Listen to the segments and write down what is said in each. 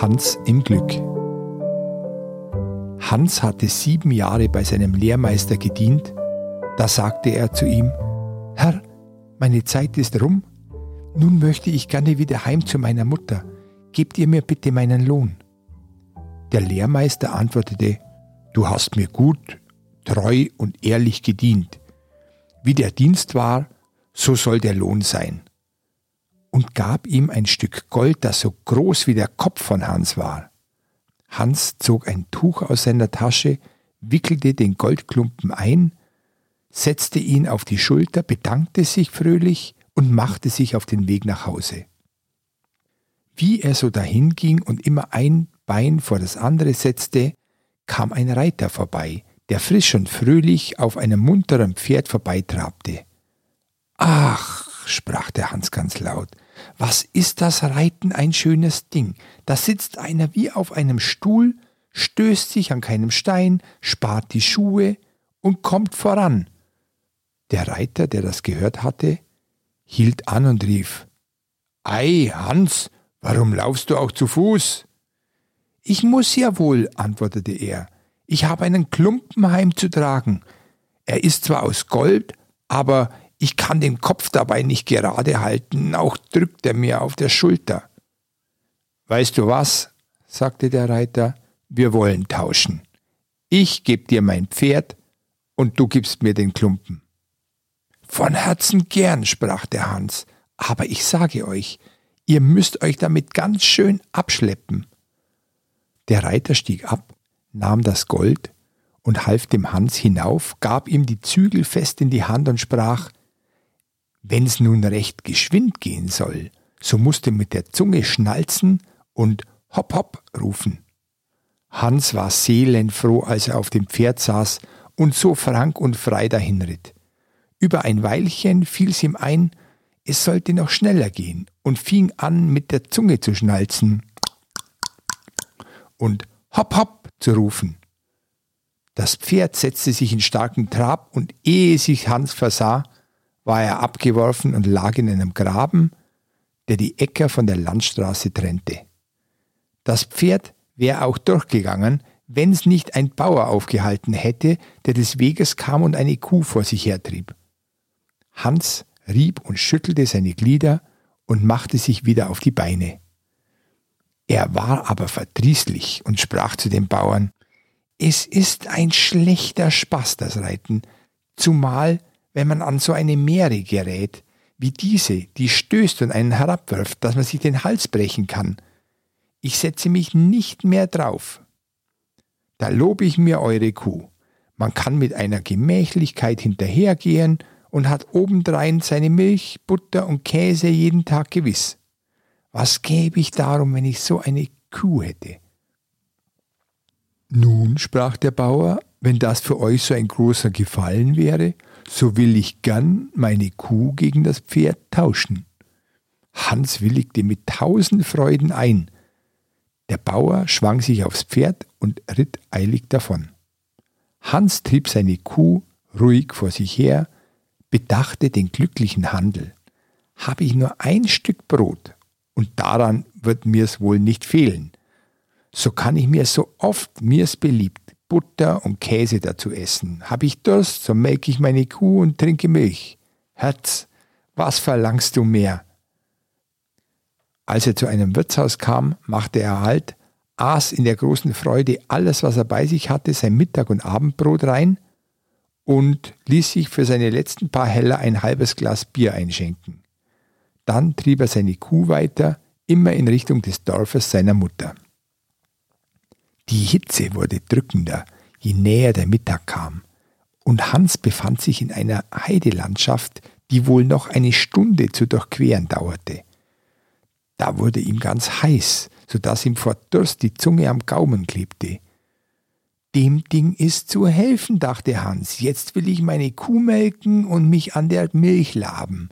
Hans im Glück. Hans hatte sieben Jahre bei seinem Lehrmeister gedient. Da sagte er zu ihm, Herr, meine Zeit ist rum. Nun möchte ich gerne wieder heim zu meiner Mutter. Gebt ihr mir bitte meinen Lohn. Der Lehrmeister antwortete, Du hast mir gut, treu und ehrlich gedient. Wie der Dienst war, so soll der Lohn sein. Und gab ihm ein Stück Gold, das so groß wie der Kopf von Hans war. Hans zog ein Tuch aus seiner Tasche, wickelte den Goldklumpen ein, setzte ihn auf die Schulter, bedankte sich fröhlich und machte sich auf den Weg nach Hause. Wie er so dahinging und immer ein Bein vor das andere setzte, kam ein Reiter vorbei, der frisch und fröhlich auf einem munteren Pferd vorbeitrabte. Ach, sprach der Hans ganz laut, was ist das Reiten ein schönes Ding. Da sitzt einer wie auf einem Stuhl, stößt sich an keinem Stein, spart die Schuhe und kommt voran. Der Reiter, der das gehört hatte, hielt an und rief Ei, Hans, warum laufst du auch zu Fuß? Ich muss ja wohl, antwortete er, ich habe einen Klumpen heimzutragen. Er ist zwar aus Gold, aber ich kann den Kopf dabei nicht gerade halten, auch drückt er mir auf der Schulter. Weißt du was? sagte der Reiter, wir wollen tauschen. Ich geb dir mein Pferd und du gibst mir den Klumpen. Von Herzen gern, sprach der Hans, aber ich sage euch, ihr müsst euch damit ganz schön abschleppen. Der Reiter stieg ab nahm das Gold und half dem Hans hinauf, gab ihm die Zügel fest in die Hand und sprach, Wenn's nun recht geschwind gehen soll, so musst du mit der Zunge schnalzen und hopp hopp rufen. Hans war seelenfroh, als er auf dem Pferd saß und so frank und frei dahinritt. Über ein Weilchen fiel's ihm ein, es sollte noch schneller gehen und fing an, mit der Zunge zu schnalzen. Und hopp hopp zu rufen. Das Pferd setzte sich in starken Trab und ehe sich Hans versah, war er abgeworfen und lag in einem Graben, der die Äcker von der Landstraße trennte. Das Pferd wäre auch durchgegangen, wenn's nicht ein Bauer aufgehalten hätte, der des Weges kam und eine Kuh vor sich hertrieb. Hans rieb und schüttelte seine Glieder und machte sich wieder auf die Beine. Er war aber verdrießlich und sprach zu den Bauern, es ist ein schlechter Spaß, das Reiten, zumal wenn man an so eine Meere gerät, wie diese, die stößt und einen herabwirft, dass man sich den Hals brechen kann. Ich setze mich nicht mehr drauf. Da lobe ich mir eure Kuh. Man kann mit einer Gemächlichkeit hinterhergehen und hat obendrein seine Milch, Butter und Käse jeden Tag gewiss. Was gäbe ich darum, wenn ich so eine Kuh hätte? Nun, sprach der Bauer, wenn das für euch so ein großer Gefallen wäre, so will ich gern meine Kuh gegen das Pferd tauschen. Hans willigte mit tausend Freuden ein. Der Bauer schwang sich aufs Pferd und ritt eilig davon. Hans trieb seine Kuh ruhig vor sich her, bedachte den glücklichen Handel. Habe ich nur ein Stück Brot, und daran wird mir's wohl nicht fehlen. So kann ich mir so oft mir's beliebt Butter und Käse dazu essen. Hab ich Durst, so melke ich meine Kuh und trinke Milch. Herz, was verlangst du mehr? Als er zu einem Wirtshaus kam, machte er Halt, aß in der großen Freude alles, was er bei sich hatte, sein Mittag- und Abendbrot rein und ließ sich für seine letzten paar Heller ein halbes Glas Bier einschenken. Dann trieb er seine Kuh weiter, immer in Richtung des Dorfes seiner Mutter. Die Hitze wurde drückender, je näher der Mittag kam, und Hans befand sich in einer Heidelandschaft, die wohl noch eine Stunde zu durchqueren dauerte. Da wurde ihm ganz heiß, so dass ihm vor Durst die Zunge am Gaumen klebte. Dem Ding ist zu helfen, dachte Hans. Jetzt will ich meine Kuh melken und mich an der Milch laben.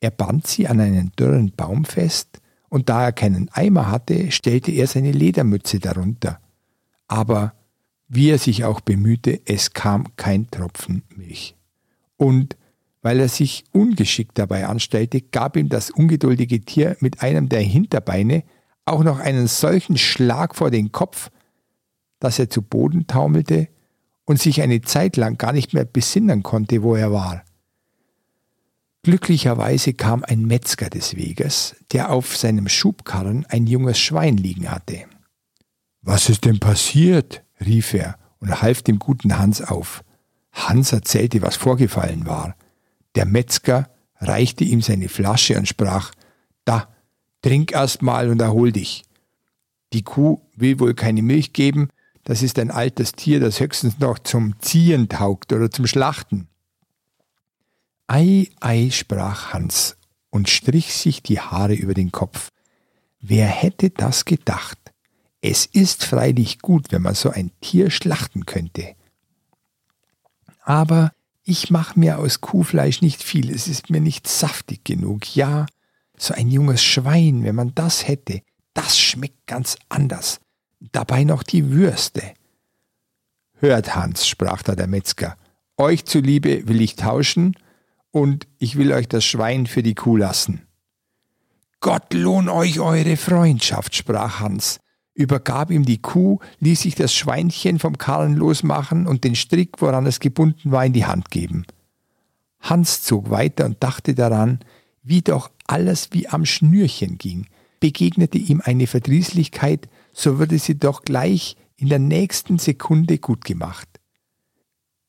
Er band sie an einen dürren Baum fest, und da er keinen Eimer hatte, stellte er seine Ledermütze darunter. Aber wie er sich auch bemühte, es kam kein Tropfen Milch. Und weil er sich ungeschickt dabei anstellte, gab ihm das ungeduldige Tier mit einem der Hinterbeine auch noch einen solchen Schlag vor den Kopf, dass er zu Boden taumelte und sich eine Zeit lang gar nicht mehr besinnen konnte, wo er war. Glücklicherweise kam ein Metzger des Weges, der auf seinem Schubkarren ein junges Schwein liegen hatte. Was ist denn passiert? rief er und half dem guten Hans auf. Hans erzählte, was vorgefallen war. Der Metzger reichte ihm seine Flasche und sprach Da, trink erst mal und erhol dich. Die Kuh will wohl keine Milch geben, das ist ein altes Tier, das höchstens noch zum Ziehen taugt oder zum Schlachten. Ei, ei, sprach Hans und strich sich die Haare über den Kopf. Wer hätte das gedacht? Es ist freilich gut, wenn man so ein Tier schlachten könnte. Aber ich mache mir aus Kuhfleisch nicht viel, es ist mir nicht saftig genug. Ja, so ein junges Schwein, wenn man das hätte, das schmeckt ganz anders. Dabei noch die Würste. Hört, Hans, sprach da der Metzger, euch zuliebe will ich tauschen, und ich will euch das Schwein für die Kuh lassen. Gott lohn euch eure Freundschaft, sprach Hans, übergab ihm die Kuh, ließ sich das Schweinchen vom Karren losmachen und den Strick, woran es gebunden war, in die Hand geben. Hans zog weiter und dachte daran, wie doch alles wie am Schnürchen ging. Begegnete ihm eine Verdrießlichkeit, so würde sie doch gleich in der nächsten Sekunde gut gemacht.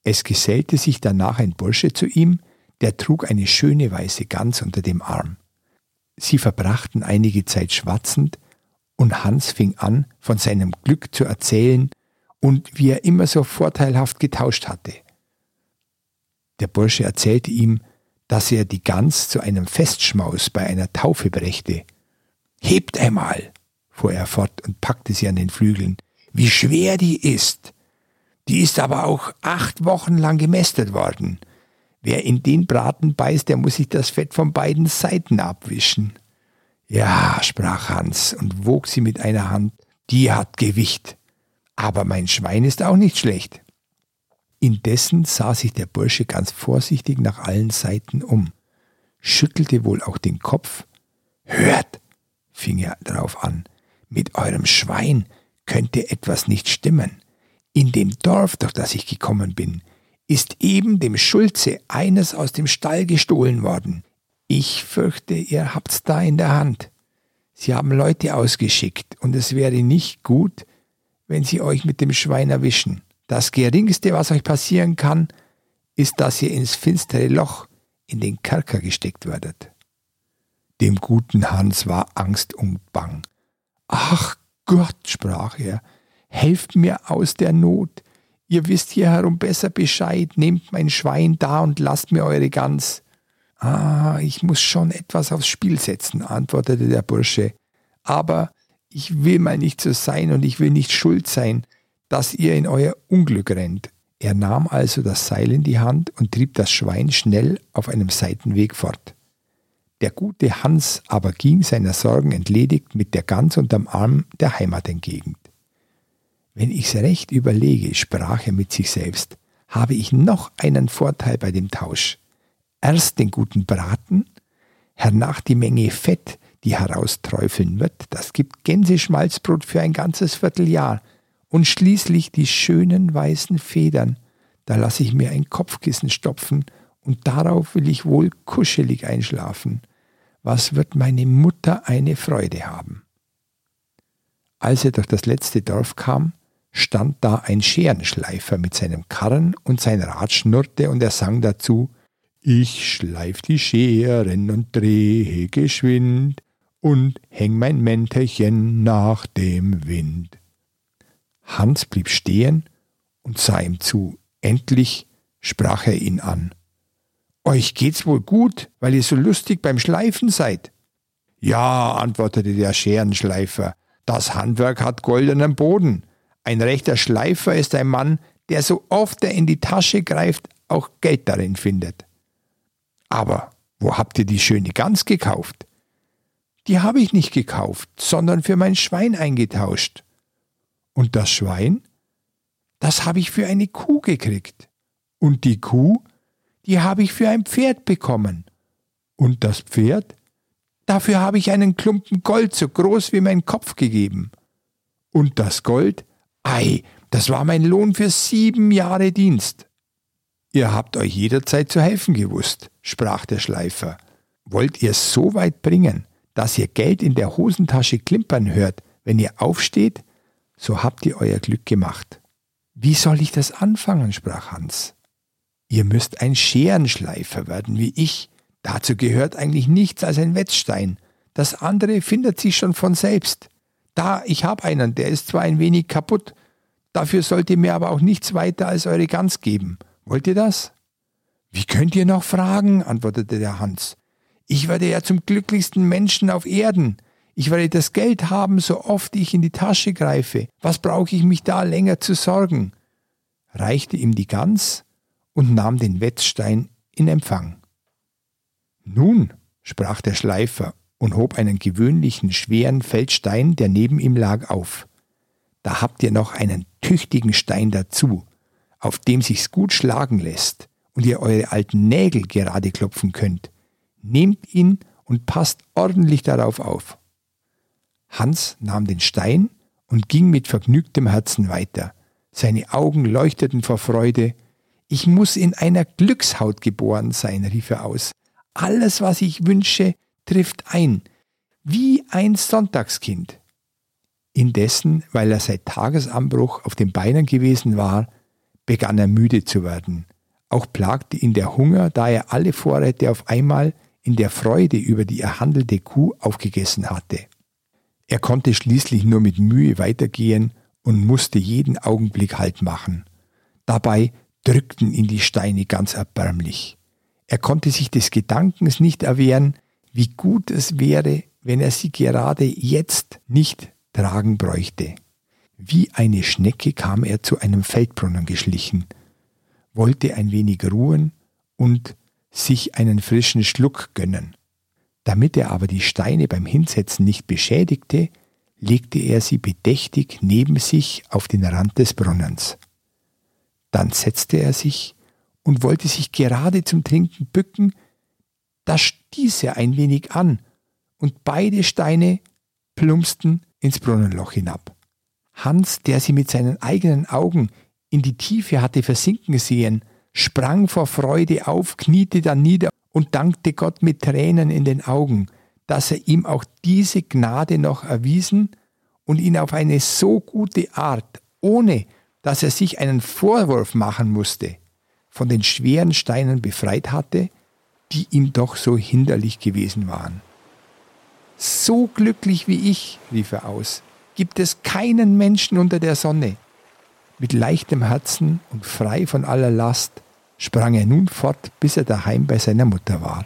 Es gesellte sich danach ein Bursche zu ihm, der trug eine schöne weiße Gans unter dem Arm. Sie verbrachten einige Zeit schwatzend, und Hans fing an, von seinem Glück zu erzählen und wie er immer so vorteilhaft getauscht hatte. Der Bursche erzählte ihm, dass er die Gans zu einem Festschmaus bei einer Taufe brächte. Hebt einmal, fuhr er fort und packte sie an den Flügeln, wie schwer die ist. Die ist aber auch acht Wochen lang gemästet worden. Wer in den Braten beißt, der muss sich das Fett von beiden Seiten abwischen. Ja, sprach Hans und wog sie mit einer Hand, die hat Gewicht. Aber mein Schwein ist auch nicht schlecht. Indessen sah sich der Bursche ganz vorsichtig nach allen Seiten um, schüttelte wohl auch den Kopf. Hört, fing er darauf an, mit eurem Schwein könnte etwas nicht stimmen. In dem Dorf, durch das ich gekommen bin, ist eben dem Schulze eines aus dem Stall gestohlen worden. Ich fürchte, ihr habt's da in der Hand. Sie haben Leute ausgeschickt, und es wäre nicht gut, wenn sie euch mit dem Schwein erwischen. Das Geringste, was euch passieren kann, ist, dass ihr ins finstere Loch in den Kerker gesteckt werdet. Dem guten Hans war Angst und Bang. Ach Gott, sprach er, helft mir aus der Not. Ihr wisst hier herum besser Bescheid, nehmt mein Schwein da und lasst mir eure Gans. Ah, ich muss schon etwas aufs Spiel setzen, antwortete der Bursche. Aber ich will mal nicht so sein und ich will nicht schuld sein, dass ihr in euer Unglück rennt. Er nahm also das Seil in die Hand und trieb das Schwein schnell auf einem Seitenweg fort. Der gute Hans aber ging seiner Sorgen entledigt mit der Gans unterm Arm der Heimat entgegen. Wenn ich's recht überlege, sprach er mit sich selbst, habe ich noch einen Vorteil bei dem Tausch. Erst den guten Braten, hernach die Menge Fett, die herausträufeln wird, das gibt Gänseschmalzbrot für ein ganzes Vierteljahr, und schließlich die schönen weißen Federn, da lasse ich mir ein Kopfkissen stopfen, und darauf will ich wohl kuschelig einschlafen. Was wird meine Mutter eine Freude haben? Als er durch das letzte Dorf kam, stand da ein Scherenschleifer mit seinem Karren und sein Rad schnurrte und er sang dazu Ich schleif die Scheren und drehe geschwind und häng mein Mäntelchen nach dem Wind. Hans blieb stehen und sah ihm zu. Endlich sprach er ihn an. Euch geht's wohl gut, weil ihr so lustig beim Schleifen seid. Ja, antwortete der Scherenschleifer, das Handwerk hat goldenen Boden. Ein rechter Schleifer ist ein Mann, der so oft er in die Tasche greift, auch Geld darin findet. Aber wo habt ihr die schöne Gans gekauft? Die habe ich nicht gekauft, sondern für mein Schwein eingetauscht. Und das Schwein? Das habe ich für eine Kuh gekriegt. Und die Kuh? Die habe ich für ein Pferd bekommen. Und das Pferd? Dafür habe ich einen Klumpen Gold so groß wie mein Kopf gegeben. Und das Gold? Ei, das war mein Lohn für sieben Jahre Dienst. Ihr habt euch jederzeit zu helfen gewusst, sprach der Schleifer. Wollt ihr es so weit bringen, dass ihr Geld in der Hosentasche klimpern hört, wenn ihr aufsteht? So habt ihr euer Glück gemacht. Wie soll ich das anfangen? sprach Hans. Ihr müsst ein Scherenschleifer werden wie ich. Dazu gehört eigentlich nichts als ein Wetzstein. Das andere findet sich schon von selbst. Da, ich hab einen, der ist zwar ein wenig kaputt, dafür sollt ihr mir aber auch nichts weiter als eure Gans geben. Wollt ihr das? Wie könnt ihr noch fragen? antwortete der Hans. Ich werde ja zum glücklichsten Menschen auf Erden. Ich werde das Geld haben, so oft ich in die Tasche greife. Was brauche ich mich da länger zu sorgen? reichte ihm die Gans und nahm den Wetzstein in Empfang. Nun, sprach der Schleifer und hob einen gewöhnlichen schweren Feldstein, der neben ihm lag, auf. Da habt ihr noch einen tüchtigen Stein dazu, auf dem sich's gut schlagen lässt und ihr eure alten Nägel gerade klopfen könnt. Nehmt ihn und passt ordentlich darauf auf. Hans nahm den Stein und ging mit vergnügtem Herzen weiter. Seine Augen leuchteten vor Freude. Ich muss in einer Glückshaut geboren sein, rief er aus. Alles, was ich wünsche, trifft ein, wie ein Sonntagskind. Indessen, weil er seit Tagesanbruch auf den Beinen gewesen war, begann er müde zu werden. Auch plagte ihn der Hunger, da er alle Vorräte auf einmal in der Freude über die erhandelte Kuh aufgegessen hatte. Er konnte schließlich nur mit Mühe weitergehen und musste jeden Augenblick Halt machen. Dabei drückten ihn die Steine ganz erbärmlich. Er konnte sich des Gedankens nicht erwehren, wie gut es wäre, wenn er sie gerade jetzt nicht tragen bräuchte. Wie eine Schnecke kam er zu einem Feldbrunnen geschlichen, wollte ein wenig ruhen und sich einen frischen Schluck gönnen. Damit er aber die Steine beim Hinsetzen nicht beschädigte, legte er sie bedächtig neben sich auf den Rand des Brunnens. Dann setzte er sich und wollte sich gerade zum Trinken bücken, da stieß er ein wenig an, und beide Steine plumpsten ins Brunnenloch hinab. Hans, der sie mit seinen eigenen Augen in die Tiefe hatte versinken sehen, sprang vor Freude auf, kniete dann nieder und dankte Gott mit Tränen in den Augen, dass er ihm auch diese Gnade noch erwiesen und ihn auf eine so gute Art, ohne dass er sich einen Vorwurf machen musste, von den schweren Steinen befreit hatte, die ihm doch so hinderlich gewesen waren. So glücklich wie ich, rief er aus, gibt es keinen Menschen unter der Sonne. Mit leichtem Herzen und frei von aller Last sprang er nun fort, bis er daheim bei seiner Mutter war.